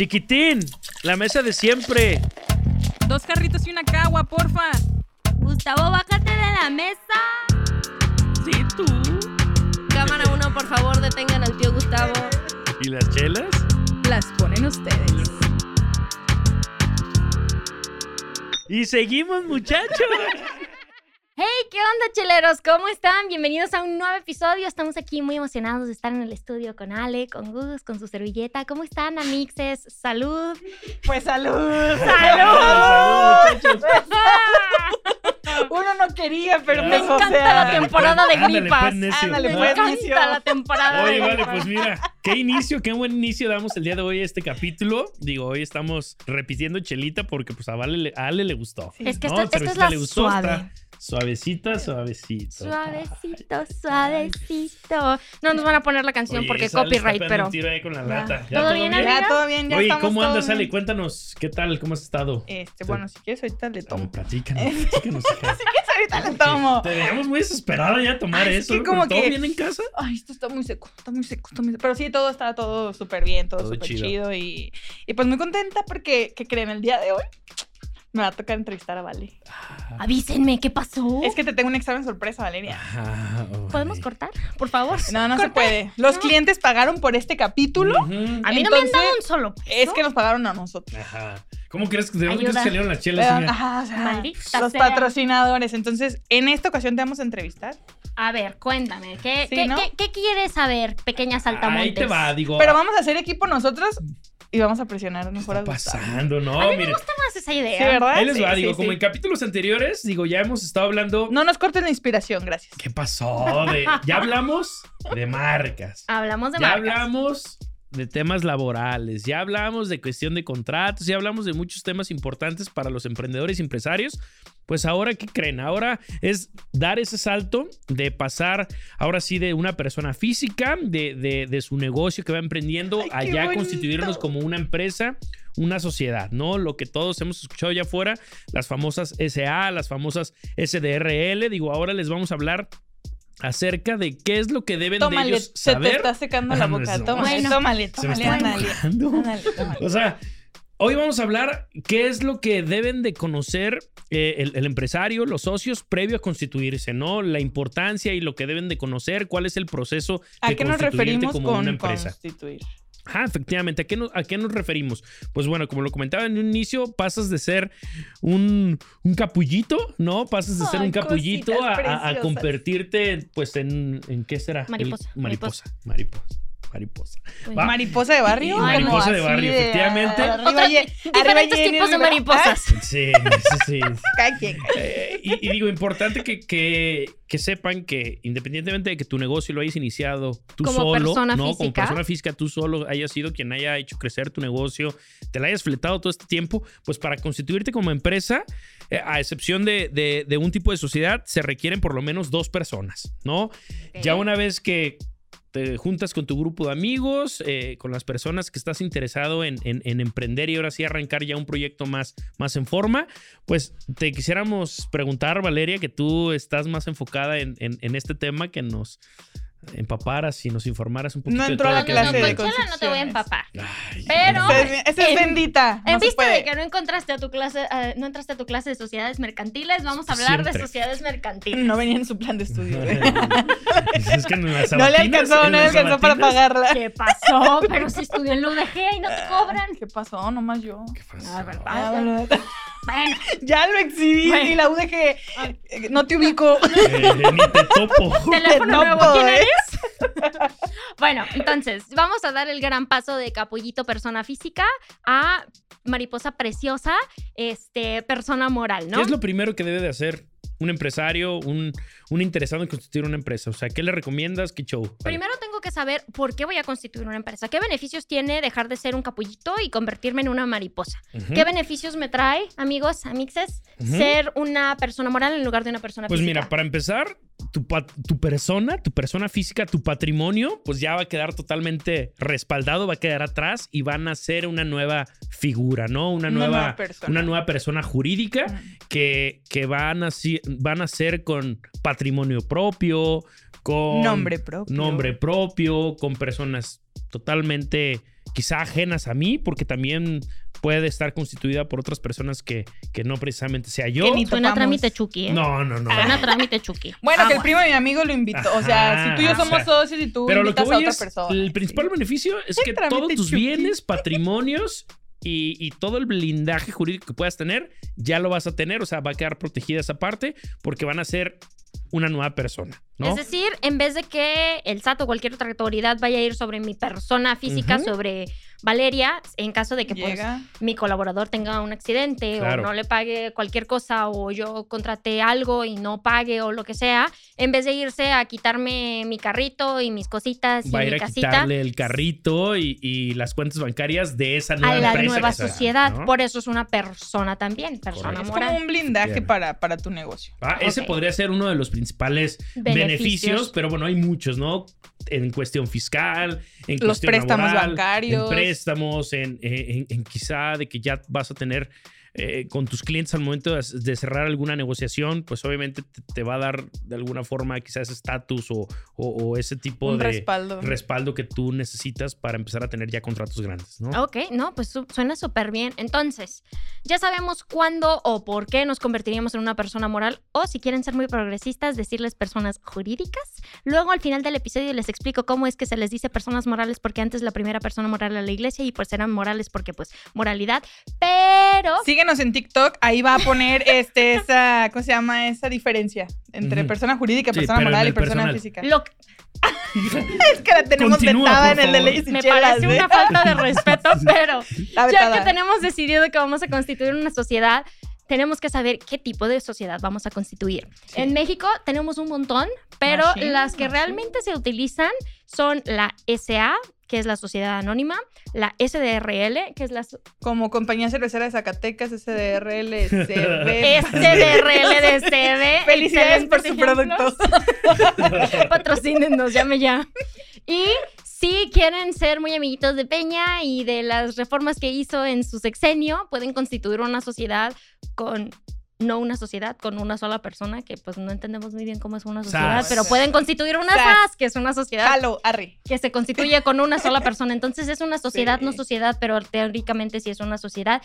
Chiquitín, la mesa de siempre. Dos carritos y una cagua, porfa. Gustavo, bájate de la mesa. Sí, tú. Cámara uno, por favor, detengan al tío Gustavo. ¿Y las chelas? Las ponen ustedes. Y seguimos, muchachos. Hey, ¿qué onda, cheleros? ¿Cómo están? Bienvenidos a un nuevo episodio. Estamos aquí muy emocionados de estar en el estudio con Ale, con Gus, con su servilleta. ¿Cómo están, amixes? Salud. Pues salud. Salud. Uno no quería, pero Me pues, o encanta sea, la temporada de Ándale, gripas. pues. Ándale, Me pues, encanta necio. la temporada Oye, de vale, gripas. pues mira, qué inicio, qué buen inicio damos el día de hoy a este capítulo. Digo, hoy estamos repitiendo chelita porque pues a, vale, le- a Ale le gustó. Es que ¿no? esto, esto es la le gustó, suave. está Suavecita, suavecito. Suavecito, suavecito. No nos van a poner la canción Oye, porque copyright, pero. un tiro ahí con la Ya. lata. ¿Todo bien? Ya, todo bien, ya Oye, estamos ¿cómo andas, Ale? Cuéntanos, ¿qué tal? ¿Cómo has estado? Este, bueno, si quieres ahorita le tomo. platícanos, platícanos. Si quieres ahorita le tomo. Te veíamos muy desesperada ya a tomar Ay, es eso. que como ¿Todo que- bien en casa? Ay, esto está muy seco, está muy seco, está muy seco. Pero sí, todo está todo súper bien, todo, Todo súper chido. chido. y, y pues muy contenta porque, ¿qué creen? El día de hoy me va a tocar entrevistar a Vale. Avísenme, ¿qué pasó? Es que te tengo un examen sorpresa, Valeria. ¿Podemos cortar? Por favor. No, no se puede. Los No. clientes pagaron por este capítulo. Ujú. A mí no me han dado un solo peso. Es que nos pagaron a nosotros. Ajá. ¿Cómo crees que de dónde crees Ayuda. que salieron las chelas? Ajá, o sea, Maldita los sea. patrocinadores. Entonces, en esta ocasión te vamos a entrevistar. A ver, cuéntame. ¿Qué, Sí, qué, ¿no? qué- qué quieres saber, pequeña saltamontes? Ahí te va, digo. Pero vamos a hacer equipo nosotros y vamos a presionar ¿Qué mejor a Gustavo. pasando? No, A mí me miren. gusta más esa idea. Sí, ¿verdad? Ahí les va, Sí, digo, sí, como en capítulos anteriores, digo, ya hemos estado hablando. No nos corten la inspiración, gracias. ¿Qué pasó? De- ya hablamos de marcas. Hablamos de Ya marcas. hablamos de temas laborales, ya hablamos de cuestión de contratos, ya hablamos de muchos temas importantes para los emprendedores y empresarios. Pues ahora, ¿qué creen? Ahora es dar ese salto de pasar, ahora sí, de una persona física, de, de- de su negocio que va emprendiendo, Ay, a qué ya bonito. constituirnos como una empresa, una sociedad, ¿no? Lo que todos hemos escuchado allá afuera, las famosas SA, las famosas SDRL. Digo, ahora les vamos a hablar acerca de qué es lo que deben Tómale, de ellos se te saber. está secando la no, boca. no. Tómale, Bueno. tómale, Se me tómale, está ándale. mojando. Ándale, tómale. O sea, hoy vamos a hablar qué es lo que deben de conocer eh, el, el empresario, los socios, previo a constituirse, ¿no? La importancia y lo que deben de conocer, cuál es el proceso ¿A de qué nos referimos como con una empresa. constituir? Ajá, efectivamente. ¿A qué, nos, ¿A qué nos referimos? Pues bueno, como lo comentaba en un inicio, pasas de ser un, un capullito, ¿no? Pasas de ser un capullito a, convertirte, pues, en, en ¿qué será? El- Mariposa, mariposa. Mariposa. Mariposa. Va. ¿Mariposa de barrio? Mariposa de barrio, efectivamente. arriba Otros arriba diferentes Jenny tipos de mariposas. Sí, sí, sí. Eh, y, y digo, importante que, que, que sepan que independientemente de que tu negocio lo hayas iniciado tú Como solo, persona ¿no? Como persona física, tú solo hayas sido quien haya hecho crecer tu negocio, te la hayas fletado todo este tiempo, pues para constituirte como empresa, eh, a excepción de, de- de un tipo de sociedad, se requieren por lo menos dos personas, ¿no? Ya una vez que te juntas con tu grupo de amigos, eh, con las personas que estás interesado en, en- en emprender y ahora sí arrancar ya un proyecto más, más en forma, pues te quisiéramos preguntar, Valeria, que tú estás más enfocada en, en- en este tema, que nos empaparas y nos informaras un poquito No de entró todo a la No, has no, clase de no te voy a empapar. Ay, Pero- Esa es, bendita. En no vista de que no encontraste a tu clase, eh, no entraste a tu clase de sociedades mercantiles, vamos a hablar Siempre. de sociedades mercantiles. No venía en su plan de estudio. güey. es que en las No le alcanzó, en no le alcanzó para pagarla. ¿Qué pasó? Pero si estudió en la UDG y no te cobran. ¿Qué pasó? Nomás yo. ¿Qué pasó? Ah, ¿verdad? Ah, bueno, Bueno, ya lo exhibí Bueno. y la UDG. eh, No te ubico. Eh, ni te topo. teléfono No nuevo, puedo, ¿quién ¿eh? eres? Bueno, entonces, vamos a dar el gran paso de capullito persona física a mariposa preciosa, este, persona moral, ¿no? ¿Qué es lo primero que debe de hacer un empresario, un, un interesado en constituir una empresa? O sea, ¿qué le recomiendas? ¿Qué show? Vale. Primero tengo que saber por qué voy a constituir una empresa. ¿Qué beneficios tiene dejar de ser un capullito y convertirme en una mariposa? ¿Qué beneficios me trae, amigos, amixes, Ujú. ser una persona moral en lugar de una persona Pues física? mira, para empezar, tu, tu persona, tu persona física, tu patrimonio, pues ya va a quedar totalmente respaldado, va a quedar atrás y van a ser una nueva figura, ¿no? Una Una nueva, nueva persona. una nueva persona jurídica que, que van, a, si- van a ser con patrimonio propio, con Nombre propio. nombre propio, con personas totalmente quizá ajenas a mí, porque también puede estar constituida por otras personas que, que no precisamente sea yo. Que ni Suena topamos. trámite Chucky, ¿eh? No, no, no. Suena trámite Chucky. Bueno, que el primo de mi amigo lo invitó. O sea, si tú y yo o somos sea, socios y tú Pero lo que invitas a voy otra es, persona. el principal sí. beneficio es que todos tus chuki. bienes, patrimonios y, y todo el blindaje jurídico que puedas tener, ya lo vas a tener. O sea, va a quedar protegida esa parte porque van a ser una nueva persona, ¿no? Es decir, en vez de que el SAT o cualquier otra autoridad vaya a ir sobre mi persona física, sobre Valeria, en caso de que pues, mi colaborador tenga un accidente Claro. o no le pague cualquier cosa o yo contraté algo y no pague o lo que sea, en vez de irse a quitarme mi carrito y mis cositas y va a ir mi a casita quitarle el carrito y, y las cuentas bancarias de esa nueva a la empresa nueva sociedad. ¿no? Por eso es una persona también, persona Correcto. Es como un blindaje Bien. para, para tu negocio. Ah, ese podría ser uno de los principales beneficios. Beneficios. pero bueno, hay muchos, ¿no? En cuestión fiscal, en Los cuestión préstamos laboral, bancarios. Préstamos, en, en- en quizá de que ya vas a tener eh, con tus clientes al momento de, de cerrar alguna negociación, pues obviamente te, te va a dar de alguna forma quizás estatus o, o- o ese tipo Un de respaldo. respaldo que tú necesitas para empezar a tener ya contratos grandes, ¿no? Ok, no, pues su- suena súper bien. Entonces, ya sabemos cuándo o por qué nos convertiríamos en una persona moral o si quieren ser muy progresistas, decirles personas jurídicas. Luego al final del episodio les explico cómo es que se les dice personas morales porque antes la primera persona moral era la iglesia y pues eran morales porque pues moralidad. Pero... Síguenos en TikTok, ahí va a poner este, esa, ¿cómo se llama? Esa diferencia entre persona jurídica, Sí, persona moral y persona personal. física. Lo Es que la tenemos Continúa, vetada en el de favor. leyes y me chelas, parece ¿eh? una falta de respeto, pero ya que tenemos decidido que vamos a constituir una sociedad, tenemos que saber qué tipo de sociedad vamos a constituir. Sí. En México tenemos un montón, pero Machín, las que machín. realmente se utilizan son la SA, que es la sociedad anónima, la SDRL, que es la Como compañía cervecera de Zacatecas, SDRL, CB. SDRL de CB. Felicidades por su producto. Patrocínenos, llame ya. Y si quieren ser muy amiguitos de Peña y de las reformas que hizo en su sexenio, pueden constituir una sociedad con no una sociedad con una sola persona, que pues no entendemos muy bien cómo es una sociedad, SAS. pero pueden constituir una SAS. SAS, que es una sociedad arre. que se constituye con una sola persona. Entonces es una sociedad, Sí. no sociedad, pero teóricamente sí es una sociedad.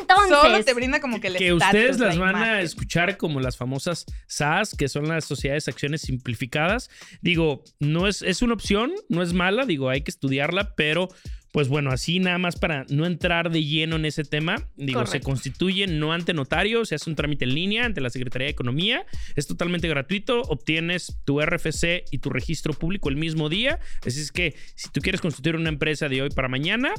Entonces, Solo te brinda como que el que ustedes la las van a escuchar como las famosas SAS, que son las sociedades de acciones simplificadas. Digo, no es, es una opción, no es mala, digo, hay que estudiarla, pero pues bueno, así nada más para no entrar de lleno en ese tema, digo, se constituye no ante notario, se hace un trámite en línea ante la Secretaría de Economía, es totalmente gratuito, obtienes tu RFC y tu registro público el mismo día, así es que si tú quieres constituir una empresa de hoy para mañana,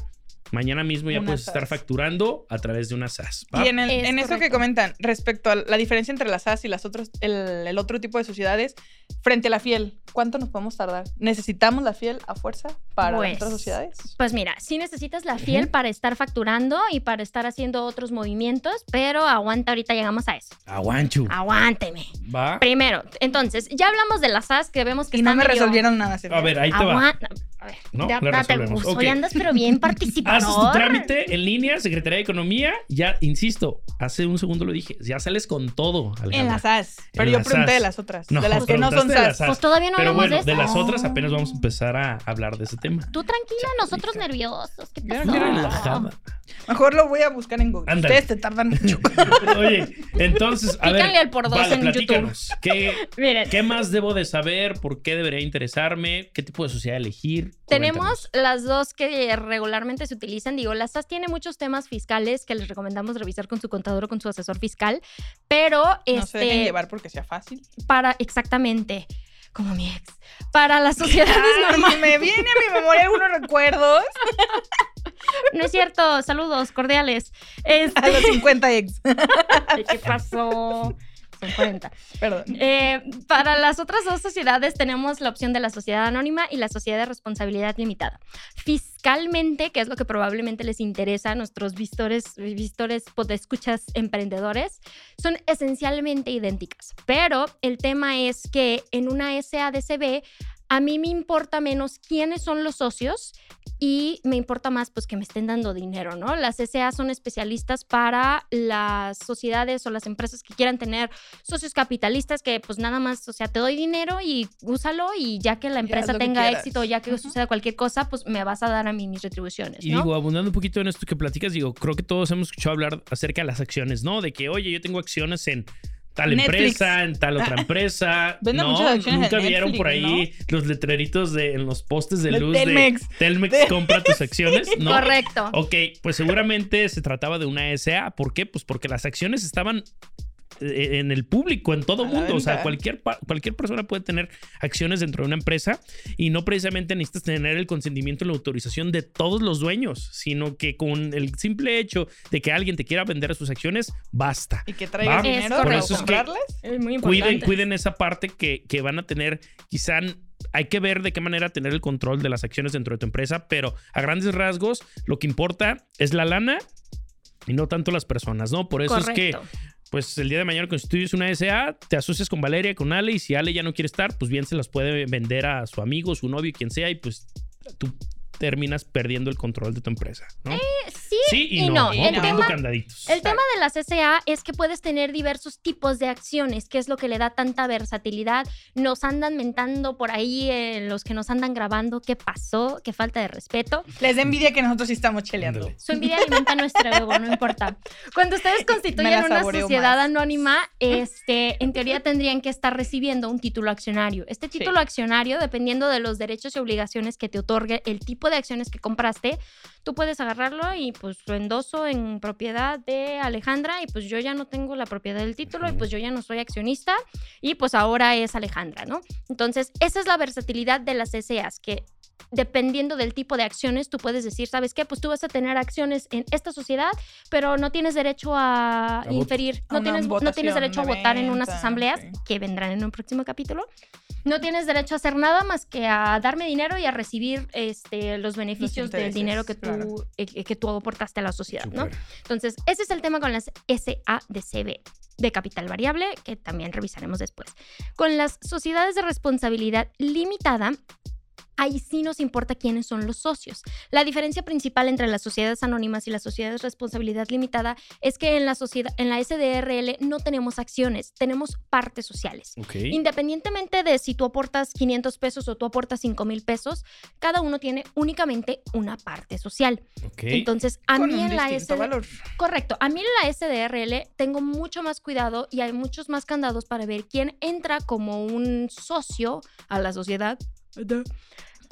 mañana mismo ya Una puedes estar facturando a través de una SAS. ¿va? Y en, el- Es en eso que comentan, respecto a la diferencia entre las SAS y las otros, el, el otro tipo de sociedades, frente a la fiel, ¿cuánto nos podemos tardar? ¿Necesitamos la fiel a fuerza para Pues, las otras sociedades? Pues mira, sí necesitas la fiel para estar facturando y para estar haciendo otros movimientos, pero aguanta, ahorita llegamos a eso. Aguanchu. Aguánteme. Va. Primero, entonces, ya hablamos de las SAS que vemos que Y no me medio- resolvieron nada. A ver, ahí te va. A ver, No, ya- la date el resolvemos. gusto. Ok. Hoy andas pero bien participador. Haces tu trámite en línea, Secretaría de Economía. Ya, insisto, hace un segundo lo dije. Ya sales con todo. En Alejandra. las SAS. Pero En yo las pregunté de las otras. No, de las que no son. SAS. Pues todavía no Pero bueno, de las otras apenas vamos a empezar a hablar de ese tema. Tú tranquila, nosotros nerviosos. ¿Qué pasó? Relajada. Mejor lo voy a buscar en Google. Ándale. Ustedes te tardan mucho. Oye, entonces, a ver. Pícanle al por dos vale, en platícanos. ¿Qué, Miren, ¿Qué más debo de saber? ¿Por qué debería interesarme? ¿Qué tipo de sociedad elegir? Tenemos las dos que regularmente se utilizan. Digo, la SAS tiene muchos temas fiscales que les recomendamos revisar con su contador o con su asesor fiscal, pero No se dejen este, llevar porque sea fácil. para exactamente como mi ex, para las sociedades Ay, normales. me viene a mi memoria algunos recuerdos No es cierto, saludos cordiales. Este, a los 50 ex. ¿Qué pasó? Son 40. Perdón. Eh, para las otras dos sociedades tenemos la opción de la sociedad anónima y la sociedad de responsabilidad limitada. Fiscalmente, que es lo que probablemente les interesa a nuestros vistores, vistores escuchas emprendedores, son esencialmente idénticas. Pero el tema es que en una SADCB a mí me importa menos quiénes son los socios y me importa más pues que me estén dando dinero, ¿no? Las SA son especialistas para las sociedades o las empresas que quieran tener socios capitalistas que pues nada más, o sea, te doy dinero y úsalo y ya que la empresa tenga éxito, ya que suceda cualquier cosa, pues me vas a dar a mí mis retribuciones, Y digo, abundando un poquito en esto que platicas, digo, creo que todos hemos escuchado hablar acerca de las acciones, ¿no? De que, oye, yo tengo acciones en tal Netflix. empresa, en tal otra empresa. Venden no, muchas acciones nunca en vieron por ahí los letreritos de, en los postes de De luz Telmex. de Telmex De- compra tus acciones, ¿no? Correcto. Ok, pues seguramente se trataba de una SA. ¿Por qué? Pues porque las acciones estaban en el público, en todo mundo. O sea, venta. cualquier, cualquier persona puede tener acciones dentro de una empresa y no precisamente necesitas tener el consentimiento y la autorización de todos los dueños, sino que con el simple hecho de que alguien te quiera vender sus acciones, basta. Y que traigas Va. Dinero correcto. para es comprarles. Es muy Cuiden, importante. cuiden esa parte que, que van a tener, quizá hay que ver de qué manera tener el control de las acciones dentro de tu empresa, pero a grandes rasgos lo que importa es la lana y no tanto las personas, ¿no? Por eso es que Correcto. Pues el día de mañana constituyes una SA, te asocias con Valeria, con Ale, y si Ale ya no quiere estar, pues bien se las puede vender a su amigo, su novio, quien sea, y pues tú terminas perdiendo el control de tu empresa, ¿no? Sí, sí y, y no, no. ¿no? El tema- candaditos. El tema de las SA es que puedes tener diversos tipos de acciones, que es lo que le da tanta versatilidad. Nos andan mentando por ahí eh, los que nos andan grabando qué pasó, qué falta de respeto. Les da envidia que nosotros sí estamos cheleando. Su envidia alimenta nuestro ego, no importa. Cuando ustedes constituyen una sociedad más. anónima, este, en teoría tendrían que estar recibiendo un título accionario. Este Sí. título accionario, dependiendo de los derechos y obligaciones que te otorgue el tipo de acciones que compraste, tú puedes agarrarlo y pues lo endoso en propiedad de Alejandra y pues yo ya no tengo la propiedad del título y pues yo ya no soy accionista y pues ahora es Alejandra, ¿no? Entonces, esa es la versatilidad de las SAs, que dependiendo del tipo de acciones, tú puedes decir, ¿sabes qué? Pues tú vas a tener acciones en esta sociedad, pero no tienes derecho a, inferir, A no tienes, no tienes derecho a votar en unas asambleas que vendrán en un próximo capítulo. No tienes derecho a hacer nada más que a darme dinero y a recibir este, los beneficios del dinero que tú, claro. eh, que tú aportaste a la sociedad, ¿no? Entonces, ese es el tema con las SADCB de capital variable, que también revisaremos después. Con las sociedades de responsabilidad limitada, ahí sí nos importa quiénes son los socios. La diferencia principal entre las sociedades anónimas y las sociedades de responsabilidad limitada es que en la sociedad en la SDRL no tenemos acciones, tenemos partes sociales. Independientemente de si tú aportas 500 pesos o tú aportas 5 mil pesos, cada uno tiene únicamente una parte social. Entonces, a Con mí un en la distinto SD valor. Correcto. A mí en la SDRL tengo mucho más cuidado y hay muchos más candados para ver quién entra como un socio a la sociedad.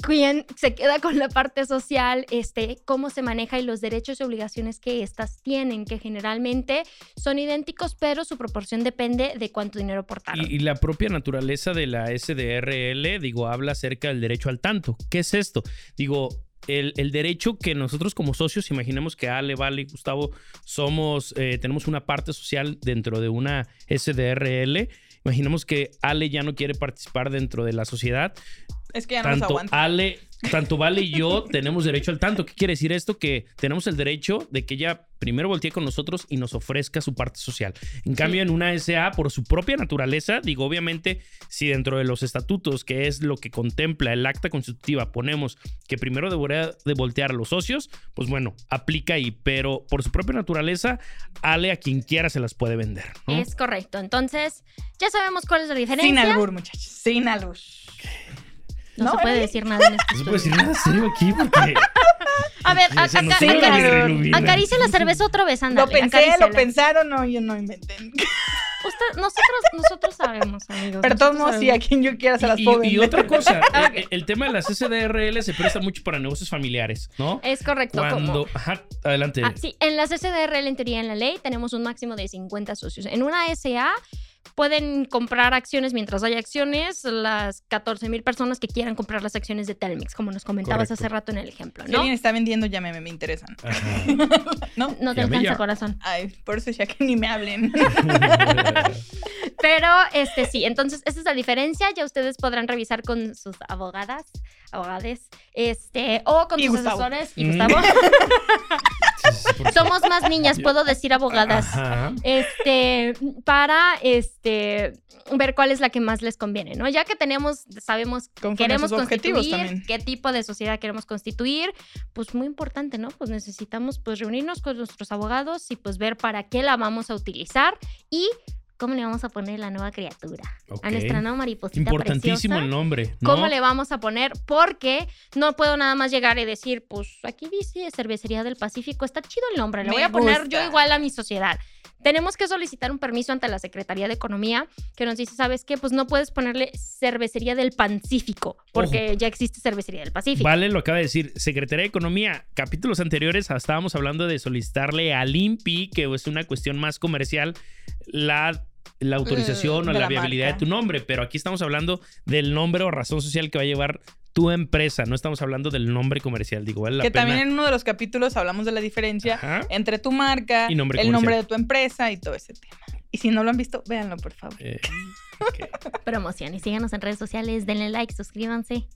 Quién se queda con la parte social, este, cómo se maneja y los derechos y obligaciones que éstas tienen, que generalmente son idénticos, pero su proporción depende de cuánto dinero aportaron. Y, la propia naturaleza de la SDRL, digo, habla acerca del derecho al tanto. ¿Qué es esto? Digo, el, el derecho que nosotros como socios, imaginemos que Ale, Vale y Gustavo somos, eh, tenemos una parte social dentro de una SDRL. Imaginemos que Ale ya no quiere participar dentro de la sociedad. Es que ya no nos Tanto aguanta. Ale, tanto Vale y yo tenemos derecho al tanto. ¿Qué quiere decir esto? Que tenemos el derecho de que ella primero voltee con nosotros y nos ofrezca su parte social. En cambio, en una SA, por su propia naturaleza, digo, obviamente, si dentro de los estatutos, que es lo que contempla el acta constitutiva, ponemos que primero debería de voltear a los socios, pues bueno, aplica ahí. Pero por su propia naturaleza, Ale a quien quiera se las puede vender. ¿no? Es correcto. Entonces, ya sabemos cuál es la diferencia. Sin albur, muchachos. Sin albur. No, ¿No, se puede Emily? decir nada en este No se puede decir nada serio aquí porque A ver, acá- acá- acaricia la cerveza otra vez, ándale. Lo pensé, acaríciala. lo pensaron, no, yo no inventé. Usted- nosotros, nosotros sabemos, amigos. Pero todos sí, a quien yo quiera se las Y, puedo y otra cosa, el, el tema de las SDRL se presta mucho para negocios familiares, ¿no? Es correcto. Cuando, ajá, adelante. Ah, sí, en las SDRL, en teoría, en la ley, tenemos un máximo de 50 socios. En una SA pueden comprar acciones mientras hay acciones las 14 mil personas que quieran comprar las acciones de Telmex, como nos comentabas Correcto. hace rato en el ejemplo, Si ¿no? alguien está vendiendo, llámeme, me interesan. ¿No? No te alcanza corazón. Ay, por eso ya que ni me hablen. Pero, este sí, entonces esa es la diferencia. Ya ustedes podrán revisar con sus abogadas, abogades, este, o con Y sus Gustavo. asesores. Y Mm. Gustavo. Somos más niñas, puedo decir abogadas. Ajá. Este, para este ver cuál es la que más les conviene, ¿no? Ya que tenemos, sabemos, Conforme queremos constituir, también. qué tipo de sociedad queremos constituir, pues muy importante, ¿no? Pues necesitamos pues reunirnos con nuestros abogados y pues ver para qué la vamos a utilizar y cómo le vamos a poner la nueva criatura a nuestra nueva mariposita Importantísimo preciosa. el nombre. ¿no? ¿Cómo le vamos a poner? Porque no puedo nada más llegar y decir, pues aquí dice Cervecería del Pacífico, está chido el nombre, le voy a poner gusta. yo igual a mi sociedad. Tenemos que solicitar un permiso ante la Secretaría de Economía que nos dice, ¿sabes qué? Pues no puedes ponerle Cervecería del Pacífico, porque ya existe Cervecería del Pacífico. Vale, lo acaba de decir. Secretaría de Economía, capítulos anteriores estábamos hablando de solicitarle al INPI, que es una cuestión más comercial, la, la autorización Mm, o la la viabilidad marca. de tu nombre. Pero aquí estamos hablando del nombre o razón social que va a llevar tu empresa. No estamos hablando del nombre comercial. Digo, vale la que pena. también en uno de los capítulos hablamos de la diferencia Ajá. entre tu marca, Y nombre el comercial. nombre de tu empresa y todo ese tema. Y si no lo han visto, véanlo, por favor. Eh. Promoción y síganos en redes sociales, denle like, suscríbanse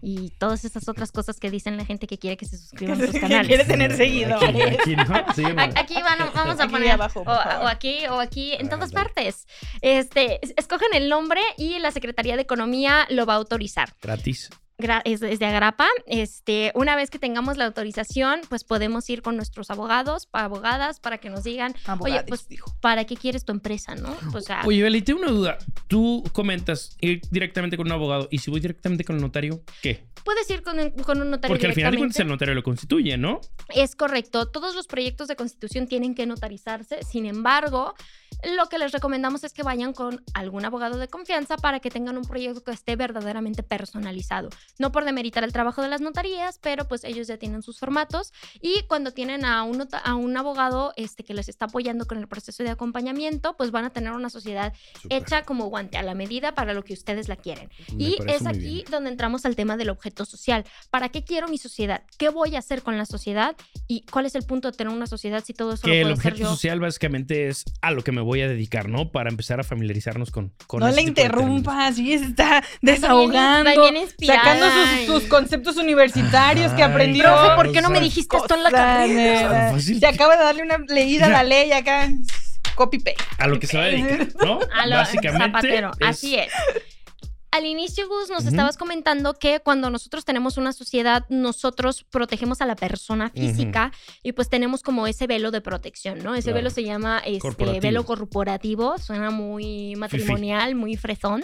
y todas esas otras cosas que dicen la gente que quiere que se suscriban a Que sus que canales. quiere tener Aquí, seguidores. aquí, ¿no? Sí, A- Aquí van, vamos a Aquí poner abajo, o, o aquí o aquí en todas partes. Este, es- escogen el nombre y la Secretaría de Economía lo va a autorizar. Gratis. Es, es de Agrapa. Este, una vez que tengamos la autorización, pues podemos ir con nuestros abogados, pa- abogadas, para que nos digan, Abogadis, pues, dijo. ¿para qué quieres tu empresa, no? O sea, Oye, Beli, tengo una duda. Tú comentas ir directamente con un abogado y si voy directamente con el notario, ¿qué? puedes ir con un, con un notario Porque al final de cuentas el notario lo constituye, ¿no? Es correcto. Todos los proyectos de constitución tienen que notarizarse. Sin embargo, lo que les recomendamos es que vayan con algún abogado de confianza para que tengan un proyecto que esté verdaderamente personalizado. No por demeritar el trabajo de las notarías, pero pues ellos ya tienen sus formatos y cuando tienen a un, a un abogado este, que les está apoyando con el proceso de acompañamiento, pues van a tener una sociedad Súper. hecha como guante a la medida para lo que ustedes la quieren. Me Y es aquí donde entramos al tema del objeto social. ¿Para qué quiero mi sociedad? ¿Qué voy a hacer con la sociedad? ¿Y cuál es el punto de tener una sociedad si todo eso Que lo el puedo hacer objeto yo? social básicamente es a lo que me voy a dedicar, ¿no? Para empezar a familiarizarnos con, con No ese le interrumpas, sí se está desahogando, bien sacando sus, sus conceptos universitarios que aprendió. Profe, ¿por qué no me dijiste esto en la carrera? Se acaba de darle una leída a la ley acá. Copy paste. A lo que se va a dedicar, ¿no? A lo básicamente. zapatero. Así es. Al inicio, Gus, nos Ujú. estabas comentando que cuando nosotros tenemos una sociedad, nosotros protegemos a la persona física y pues tenemos como ese velo de protección, ¿no? Ese Claro. velo se llama este, Corporativo. velo corporativo, suena muy matrimonial, muy fresón.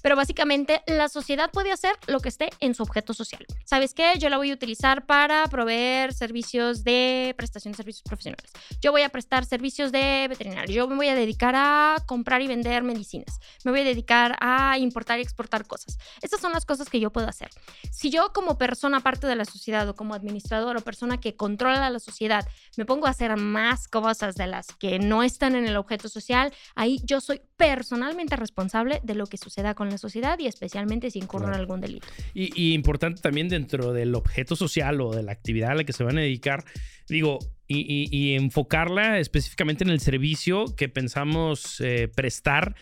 Pero básicamente la sociedad puede hacer lo que esté en su objeto social. ¿Sabes qué? Yo la voy a utilizar para proveer servicios de prestación de servicios profesionales. Yo voy a prestar servicios de veterinario. Yo me voy a dedicar a comprar y vender medicinas. Me voy a dedicar a importar y exportar cosas. Estas son las cosas que yo puedo hacer. Si yo como persona parte de la sociedad o como administrador o persona que controla la sociedad me pongo a hacer más cosas de las que no están en el objeto social, ahí yo soy personalmente responsable de lo que suceda con la sociedad y especialmente si incurro en Claro. algún delito. Y, y importante también dentro del objeto social o de la actividad a la que se van a dedicar, digo, y, y- y enfocarla específicamente en el servicio que pensamos eh, prestar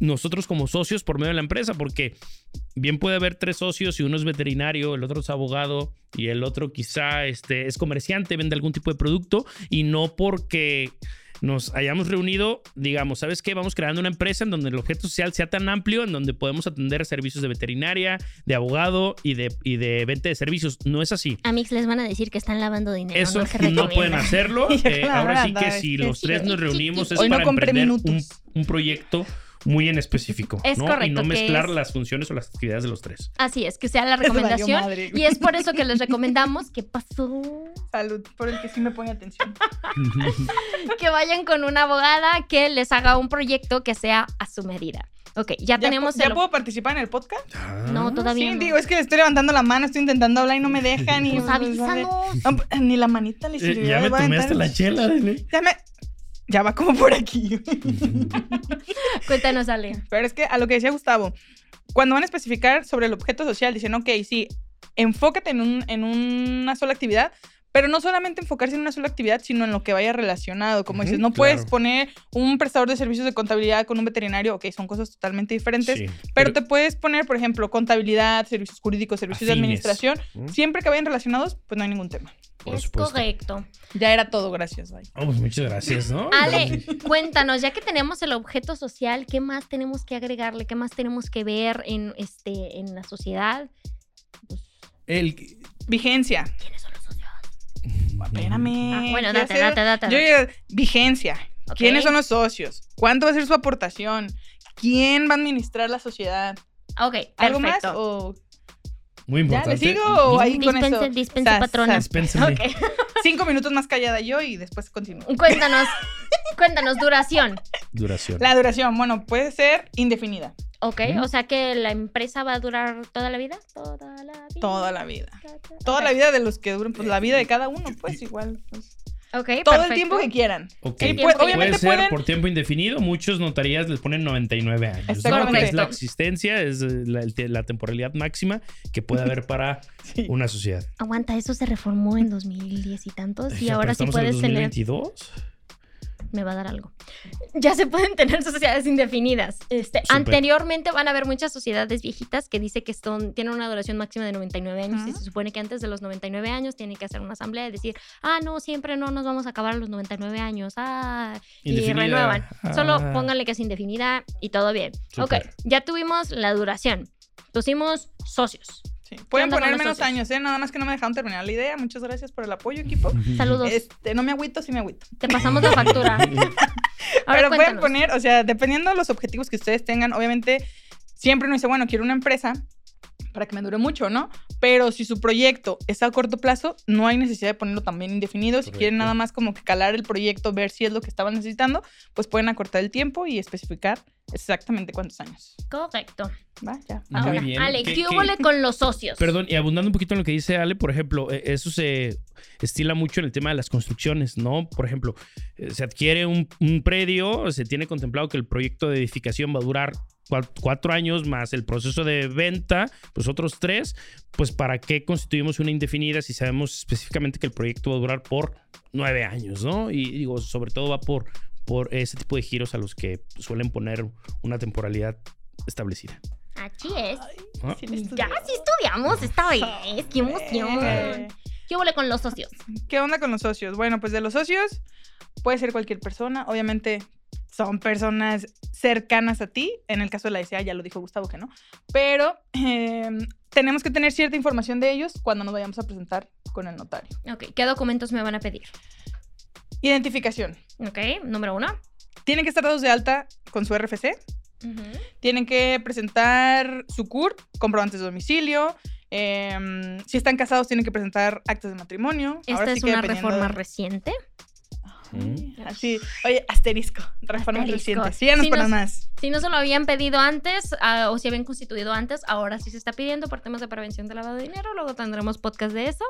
nosotros como socios por medio de la empresa, porque bien puede haber tres socios y uno es veterinario, el otro es abogado y el otro quizá este, es comerciante, vende algún tipo de producto y no porque nos hayamos reunido, digamos, ¿sabes qué? Vamos creando una empresa en donde el objeto social sea tan amplio, en donde podemos atender servicios de veterinaria, de abogado y de, y de venta de servicios. No es así. A Mix les van a decir que están lavando dinero. Eso no, se no pueden hacerlo. Eh, ahora sí que si los tres nos reunimos es Hoy no para emprender un proyecto muy en específico. Es ¿no? Y correcto, no que mezclar es- las funciones o las actividades de los tres. Así es, que sea la recomendación. madre. Y es por eso que les recomendamos que pasó. Salud, por el que sí me pone atención. que vayan con una abogada que les haga un proyecto que sea a su medida. Ok, ya, ¿Ya, tenemos ¿Ya el... puedo participar en el podcast? No, todavía sí, no. digo, es que estoy levantando la mano, estoy intentando hablar y no me dejan. Y, Pues avísanos. No, pues, ni la manita le Eh, sirvió. ya me hasta la chela, René. Ya me... Ya va como por aquí. Cuéntanos, Ale. Pero es que a lo que decía Gustavo, cuando van a especificar sobre el objeto social, dicen, ok, sí, enfócate en, un- en una sola actividad, pero no solamente enfocarse en una sola actividad, sino en lo que vaya relacionado. Como dices, no puedes poner un prestador de servicios de contabilidad con un veterinario, ok, son cosas totalmente diferentes, Sí, pero, te puedes poner, por ejemplo, contabilidad, servicios jurídicos, servicios de administración, siempre que vayan relacionados, pues no hay ningún tema. Por es supuesto. correcto. Ya era todo, gracias. bye. Oh, pues muchas gracias, ¿no? Ale, cuéntanos, ya que tenemos el objeto social, ¿qué más tenemos que agregarle? ¿Qué más tenemos que ver en, este, en la sociedad? El, Vigencia. ¿Quiénes son los? Espérame. Ah, bueno, ya date, date, date. Yo date. ya- vigencia. Ok. ¿Quiénes son los socios? ¿Cuánto va a ser su aportación? ¿Quién va a administrar la sociedad? Ok, ¿Algo más? perfecto. O muy ya importante. le sigo o ahí con Dispense, eso. dispense, Sas, patrona. sas. Dispénsame. Ok, Cinco minutos más callada yo y después continúo. cuéntanos, cuéntanos, duración. Duración. La duración, bueno, puede ser indefinida. Ok, o sea que la empresa va a durar toda la vida. Toda la vida. Toda la vida. Toda la vida de los que duren, pues la vida de cada uno, pues igual. pues. Ok, Todo el tiempo que quieran. Ok. El Y tiempo pues, que obviamente Puede ser pueden. por tiempo indefinido. Muchos notarías les ponen 99 años. ¿no? Que es la existencia, es eh, la, temporalidad máxima que puede haber para Sí. una sociedad. Aguanta, eso se reformó en 2010 y tantos y Ya, ahora sí estamos en el puedes tener... 2022. Me va a dar algo. Ya se pueden tener sociedades indefinidas. Este, anteriormente van a haber muchas sociedades viejitas que dice que son, tienen una duración máxima de 99 años y se supone que antes de los 99 años tienen que hacer una asamblea y decir, ah, no, siempre no nos vamos a acabar a los 99 años. Ah, y renuevan. Solo Ah. pónganle que es indefinida y todo bien. Súper. Ok, ya tuvimos la duración. Pusimos socios. Sí. Pueden poner menos socios? años, ¿eh? Nada más que no me dejaron terminar la idea. Muchas gracias por el apoyo, equipo. Saludos. Este, no me agüito, sí me agüito. Te pasamos la factura. Ahora Pero pueden poner, o sea, dependiendo de los objetivos que ustedes tengan, obviamente, siempre uno dice, bueno, quiero una empresa para que me dure mucho, ¿no? Pero si su proyecto es a corto plazo, no hay necesidad de ponerlo también indefinido. Si quieren nada más como que calar el proyecto, ver si es lo que estaban necesitando, pues pueden acortar el tiempo y especificar exactamente cuántos años. Correcto. ¿Va? Ya. Muy Ahora, bien. Ale, ¿Qué- ¿qué, qué- hubo con los socios? Perdón, y abundando un poquito en lo que dice Ale, por ejemplo, eh, eso se estila mucho en el tema de las construcciones, ¿no? Por ejemplo, eh, se adquiere un, un predio, se tiene contemplado que el proyecto de edificación va a durar cuatro años más el proceso de venta, pues otros tres, pues ¿para qué constituimos una indefinida si sabemos específicamente que el proyecto va a durar por nueve años, ¿no? Y digo, sobre todo va por, por ese tipo de giros a los que suelen poner una temporalidad establecida. Así es. ¿no? Sí. Ya sí estudiamos esta vez. ¡Qué emoción! Eh, ¿Qué hubo con los socios? ¿Qué onda con los socios? Bueno, pues de los socios puede ser cualquier persona. Obviamente son personas cercanas a ti. En el caso de la SA ya lo dijo Gustavo que no. Pero eh, tenemos que tener cierta información de ellos cuando nos vayamos a presentar con el notario. Ok, ¿qué documentos me van a pedir? Identificación. Ok, número uno. Tienen que estar dados de alta con su RFC. Tienen que presentar su CUR, comprobantes de domicilio. em, si están casados, tienen que presentar actas de matrimonio. Esta Ahora es sí que una reforma de- reciente. Así, oye, asterisco, reforma Asterisco. reciente. Síganos Sí, para nos- más. Si no se lo habían pedido antes ah, o si habían constituido antes, ahora sí se está pidiendo por temas de prevención de lavado de dinero. Luego tendremos podcast de eso.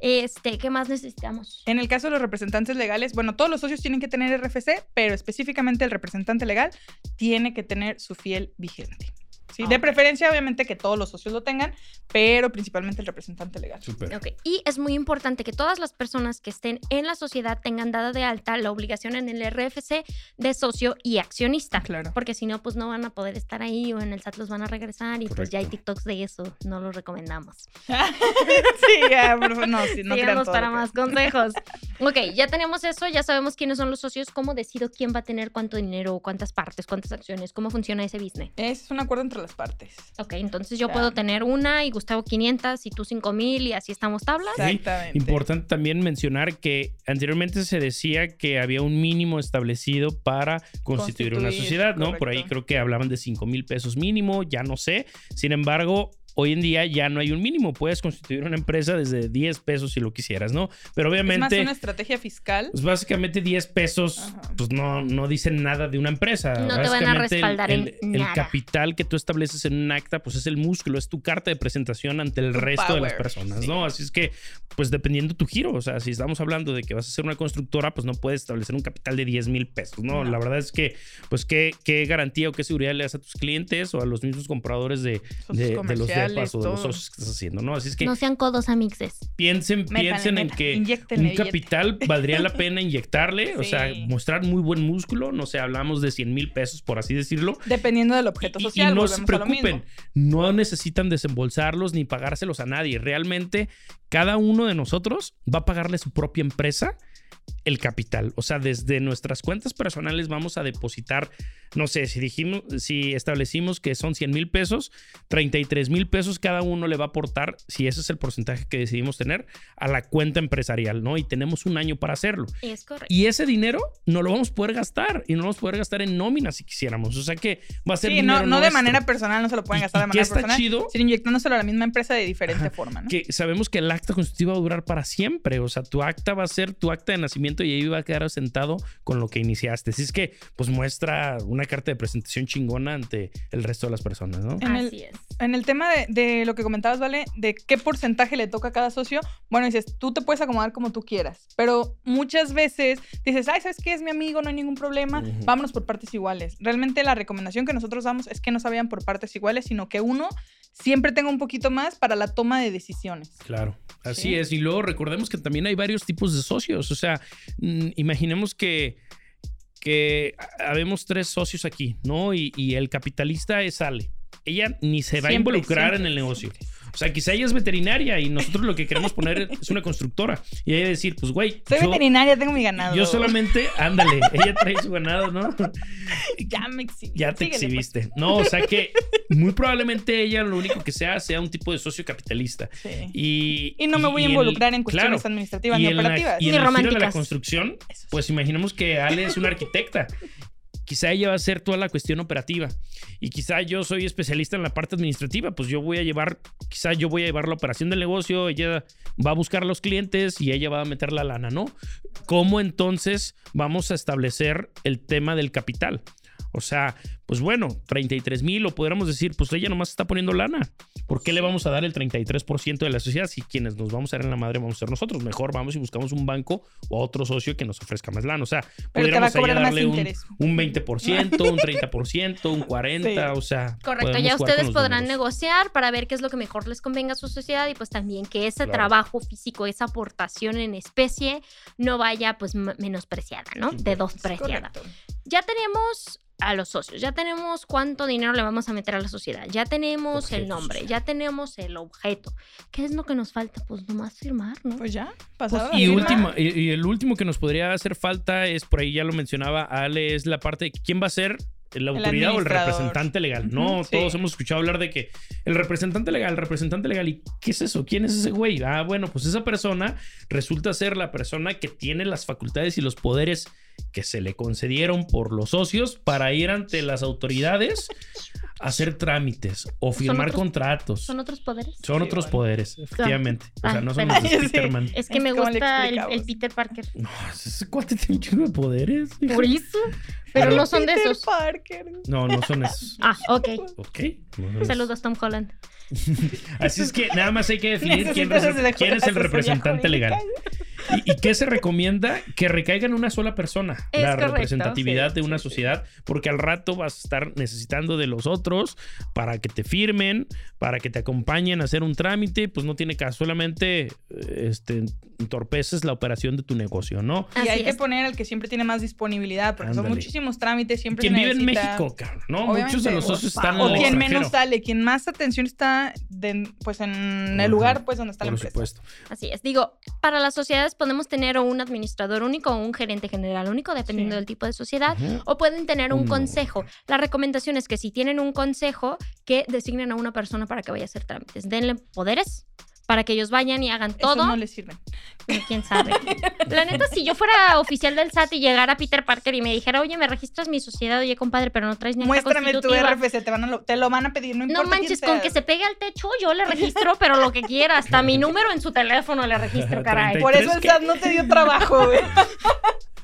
Este, ¿qué más necesitamos? En el caso de los representantes legales, bueno, todos los socios tienen que tener RFC, pero específicamente el representante legal tiene que tener su fiel vigente. ¿Sí? De Ok. preferencia, obviamente, que todos los socios lo tengan, pero principalmente el representante legal. Súper. Ok, Y es muy importante que todas las personas que estén en la sociedad tengan dada de alta la obligación en el RFC de socio y accionista. Claro. Porque si no, pues no van a poder estar ahí o en el SAT los van a regresar y pues ya hay Correcto. TikToks de eso. No los recomendamos. sí, ya, por favor, no, sí, no crean todo para que- más consejos. ok, ya tenemos eso, ya sabemos quiénes son los socios, cómo decido quién va a tener cuánto dinero, cuántas partes, cuántas acciones, cómo funciona ese business. Es un acuerdo entre las partes. Ok, entonces yo puedo tener una y Gustavo 500 y tú 5000 y así estamos tablas. Sí, Exactamente. Importante también mencionar que anteriormente se decía que había un mínimo establecido para constituir, una sociedad, ¿no? Por ahí creo que hablaban de 5 mil pesos mínimo, ya no sé. Sin embargo, hoy en día ya no hay un mínimo. Puedes constituir una empresa desde 10 pesos si lo quisieras, ¿no? Pero Es más obviamente, una estrategia fiscal. pues básicamente 10 pesos Ajá. pues no, no dicen nada de una empresa. No te van a Básicamente, el- respaldar en el, el nada. capital que tú estableces en un acta, pues es el músculo, es tu carta de presentación ante el Tu resto de las personas, sí. ¿no? Así es que, pues dependiendo tu giro, o sea, si estamos hablando de que vas a ser una constructora, pues no puedes establecer un capital de 10 mil pesos, ¿no? No. La verdad es que, pues, ¿qué, qué garantía o qué seguridad le das a tus clientes o a los mismos compradores de, de, de los comerciales, depas o de los socios que estás haciendo, ¿no? Así es que No sean codos amixes. piensen, piensen en que un billete. capital valdría la pena inyectarle, o sea, mostrar muy buen músculo, no sé, hablamos de 100 mil pesos, por así decirlo. Dependiendo del objeto Y- y- social. y no se preocupen, no necesitan desembolsarlos ni pagárselos a nadie. Realmente, cada uno de nosotros va a pagarle su propia empresa el capital. O sea, desde nuestras cuentas personales vamos a depositar, no sé, si dijimos, si establecimos que son 100 mil pesos, 33 mil pesos cada uno le va a aportar, si ese es el porcentaje que decidimos tener, a la cuenta empresarial, ¿no? Y tenemos un año para hacerlo. Es correcto. Y ese dinero no lo vamos a poder gastar y no lo vamos a poder gastar en nómina si quisiéramos. O sea que va a ser Sí, dinero no, no de manera personal, no se lo pueden gastar de manera está personal. chido Sino inyectándoselo a la misma empresa de diferente Ajá. forma, ¿no? que sabemos que el acta constitutiva va a durar para siempre. O sea, tu acta va a ser tu acta de nacimiento y ahí va a quedar asentado con lo que iniciaste. Así es que, pues muestra una carta de presentación chingona ante el resto de las personas, ¿no? En el- Así es. En el tema de, de lo que comentabas, ¿vale? De qué porcentaje le toca a cada socio, bueno, dices, tú te puedes acomodar como tú quieras, pero muchas veces dices, ay, ¿sabes qué? Es mi amigo, no hay ningún problema, vámonos por partes iguales. Realmente la recomendación que nosotros damos es que no se vayan por partes iguales, sino que uno siempre tenga un poquito más para la toma de decisiones. Claro, así Sí. es. Y luego recordemos que también hay varios tipos de socios. O sea, mm, imaginemos que, que habemos tres socios aquí, ¿no? Y, y el capitalista es Ale. Ella ni se va a involucrar siempre, en el negocio. siempre. O sea, quizá ella es veterinaria y nosotros lo que queremos poner es una constructora. Y ella decir, pues, güey, Soy yo, veterinaria, tengo mi ganado. yo solamente, ándale, ella trae su ganado, ¿no? Ya me exhibí. Ya te Síguele, pues. exhibiste. No, o sea que muy probablemente ella lo único que sea sea un tipo de socio capitalista. Sí. Y, Y no me voy a el- involucrar en cuestiones claro, administrativas ni operativas. y en Ni el giro de la románticas. construcción, pues imaginemos que Ale es una arquitecta. Quizá ella va a hacer toda la cuestión operativa y quizá yo soy especialista en la parte administrativa, pues yo voy a llevar, quizá yo voy a llevar la operación del negocio, ella va a buscar a los clientes y ella va a meter la lana, ¿no? ¿Cómo entonces vamos a establecer el tema del capital? O sea, pues bueno, 33 mil, o podríamos decir, pues ella nomás está poniendo lana. ¿Por qué le vamos a dar el 33% de la sociedad si quienes nos vamos a dar en la madre vamos a ser nosotros? Mejor vamos y buscamos un banco o otro socio que nos ofrezca más lana. O sea, Pero podríamos más darle un, un 20%, un 30%, un 40%, o sea. Correcto, ya ustedes podrán números. negociar para ver qué es lo que mejor les convenga a su sociedad y pues también que ese Claro. trabajo físico, esa aportación en especie no vaya pues menospreciada, ¿no? Sí, De correcto. Ya tenemos a los socios, ya tenemos cuánto dinero le vamos a meter a la sociedad, ya tenemos el nombre, social. ya tenemos el objeto. ¿Qué es lo que nos falta? Pues nomás firmar, ¿no? Pues ya, pasado la Y, última, y, y el último que nos podría hacer falta es, por ahí ya lo mencionaba Ale, es la parte de quién va a ser la autoridad o el representante legal. No, sí. todos hemos escuchado hablar de que el representante legal, el representante legal, ¿y qué es eso? ¿Quién es ese güey? Ah, bueno, pues esa persona resulta ser la persona que tiene las facultades y los poderes que se le concedieron por los socios para ir ante las autoridades a hacer trámites o firmar otros- contratos. ¿Son otros poderes? Son Sí, otros bueno. poderes, efectivamente. O sea, Ah, no son los de Sí. Spiderman. Es que Es me gusta el, Peter Parker. No, ese cuate tiene un chingo de poderes. hija. Por eso. Pero Pero- no son de Peter esos. Parker. No, no son esos. Ah, ok. Ok. no. Saludos, Tom Holland. Así es que nada más hay que definir quién, quién es el representante legal. ¿Y, y qué se recomienda? Que recaiga en una sola persona Es la correcto, representatividad sí, de una sí, sí. sociedad, porque al rato vas a estar necesitando de los otros para que te firmen, para que te acompañen a hacer un trámite, pues no tiene caso, solamente este, entorpeces la operación de tu negocio, ¿no? Y Así hay que poner al que siempre tiene más disponibilidad, porque son muchísimos trámites, siempre Quien vive en México, cabrón, ¿no? Obviamente, Muchos de los socios están en O quien extranjero. menos sale, quien más atención está de- pues en Ajá. el lugar pues donde está la Por empresa. supuesto. Así es. Digo, para las sociedades podemos tener o un administrador único o un gerente general único, dependiendo Sí. del tipo de sociedad. O pueden tener un Uno. consejo. La recomendación es que si tienen un consejo, que designen a una persona para que vaya a hacer trámites. Denle poderes para que ellos vayan y hagan Eso todo. no les sirve. Ni quién sabe. La neta, si yo fuera oficial del SAT y llegara Peter Parker y me dijera, oye, me registras mi sociedad, oye, compadre, pero no traes ni Muéstrame tu constitutiva". RFC, te, van a lo, te lo van a pedir, no No importa manches, quién con que se pegue al techo, yo le registro, pero lo que quiera, hasta mi número en su teléfono le registro, caray. Por eso el. SAT no te dio trabajo, güey.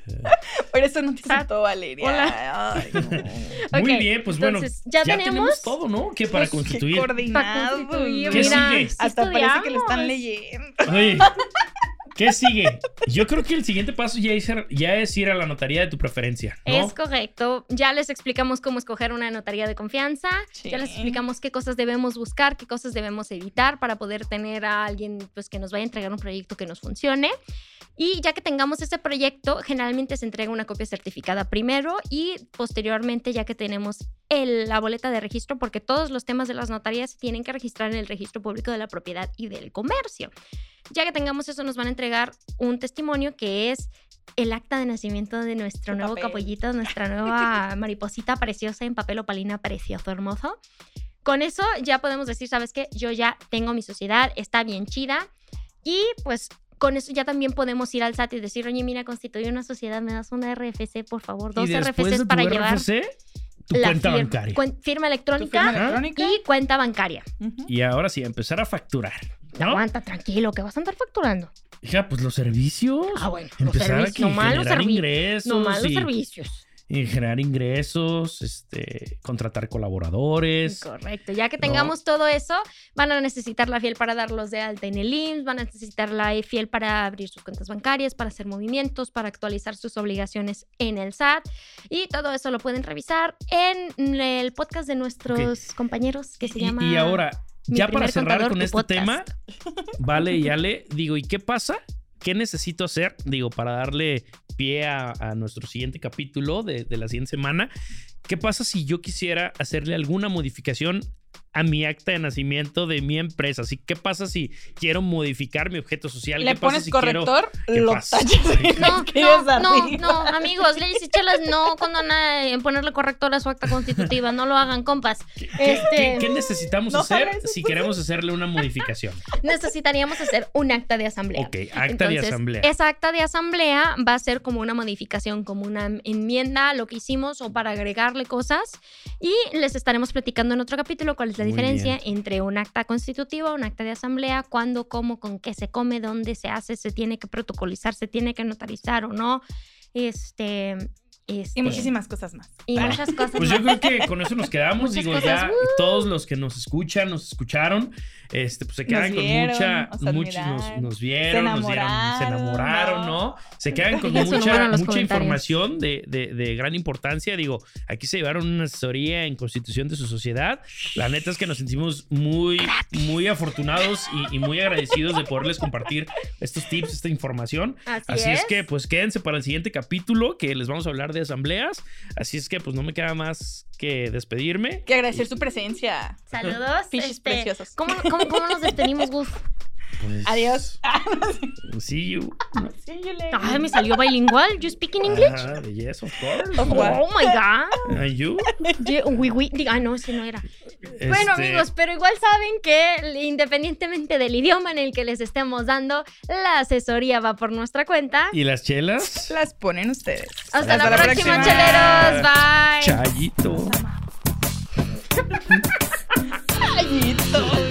Por Eso no te saltó, Valeria. Hola. Ay, no. Muy bien, pues bueno, entonces, ¿ya tenemos? todo, ¿no? Que para Pues, qué constituir. Coordinado. constituir, ¿Qué mira, sigue? Hasta parece que lo están leyendo. Oye, ¿qué sigue? Yo creo que el siguiente paso ya es, ya es ir a la notaría de tu preferencia, ¿no? Es correcto. Ya les explicamos cómo escoger una notaría de confianza. Sí. Ya les explicamos qué cosas debemos buscar, qué cosas debemos evitar para poder tener a alguien pues, que nos vaya a entregar un proyecto que nos funcione. Y ya que tengamos ese proyecto, generalmente se entrega una copia certificada primero y posteriormente ya que tenemos el- la boleta de registro, porque todos los temas de las notarías se tienen que registrar en el registro público de la propiedad y del comercio. Ya que tengamos eso, nos van a entregar un testimonio que es el acta de nacimiento de nuestro nuevo papel. capollito, nuestra nueva mariposita preciosa en papel opalina precioso, hermoso. Con eso ya podemos decir, ¿sabes qué? Yo ya tengo mi sociedad, está bien chida. Y pues con eso ya también podemos ir al SAT y decir, oye, mira, constituye una sociedad, me das una RFC, por favor, dos RFCs tu para llevar RFC, tu la cuenta fir- bancaria. cuen- firma electrónica firma Ajá. electrónica. y cuenta bancaria. Y ahora sí, empezar a facturar. ¿no? Aguanta, tranquilo, que vas a andar facturando. Hija, pues los servicios. Ah, bueno, los empezar a servicios, que nomás los generar servi- ingresos. No más los y- servicios. Y generar ingresos, este, contratar colaboradores. Correcto. Ya que tengamos todo eso, van a necesitar la fiel para darlos de alta en el IMSS, van a necesitar la fiel para abrir sus cuentas bancarias, para hacer movimientos, para actualizar sus obligaciones en el SAT. Y todo eso lo pueden revisar en el podcast de nuestros compañeros que se Y- llama... y, ahora, Mi ya para cerrar con este podcast. tema, vale y Ale, digo, ¿y qué pasa? ¿Qué necesito hacer? Digo, para darle pie a, nuestro siguiente capítulo de, de la siguiente semana. ¿Qué pasa si yo quisiera hacerle alguna modificación a mi acta de nacimiento de mi empresa? Así, ¿Qué pasa si quiero modificar mi objeto social? Le ¿Qué pasa pones si quiero- corrector, ¿Qué lo pasa? tachas. No, no, no, no, amigos, leyes y chelas no condonan en ponerle corrector a su acta constitutiva, no lo hagan, compas. ¿Qué, Este- qué- qué necesitamos No hacer sabes, si queremos hacerle una modificación? Necesitaríamos hacer un acta de asamblea. Ok, acta de asamblea. Esa acta de asamblea va a ser como una modificación, como una enmienda a lo que hicimos o para agregarle cosas. Y les estaremos platicando en otro capítulo cuál es la diferencia entre un acta constitutiva, un acta de asamblea, cuándo, cómo, con qué se come, dónde se hace, se tiene que protocolizar, se tiene que notarizar o no. Este. Este, Y muchísimas cosas más. y muchas cosas. Pues yo más. creo que con eso nos quedamos. Digo, cosas, ya todos los que nos escuchan, nos escucharon, este, pues se quedan Nos con vieron, mucha, nos muchos nos, nos vieron, se nos dieron, se enamoraron, ¿no? ¿no? Se quedan con mucha, mucha información de, de- de gran importancia. Digo, aquí se llevaron una asesoría en constitución de su sociedad. La neta es que nos sentimos muy, muy afortunados y, y muy agradecidos de poderles compartir estos tips, esta información. Así, Así es. es que, pues quédense para el siguiente capítulo que les vamos a hablar de asambleas. Así es que, pues no me queda más que despedirme. Que agradecer su presencia. Saludos. Este, preciosos. ¿cómo, cómo, cómo nos despedimos, Gus? Pues, Adiós. Ah, pues, see you. See you later. Ay, me salió bilingual. You speak in English? Ah, yes, of course. Oh, oh my God. And you? Yeah, oui, oui. Ah, no, ese no era. Bueno, este amigos, pero igual saben que independientemente del idioma en el que les estemos dando, la asesoría va por nuestra cuenta. ¿Y las chelas? Las ponen ustedes. Hasta, la, próxima, próxima, cheleros. Bye. Chayito. Chayito.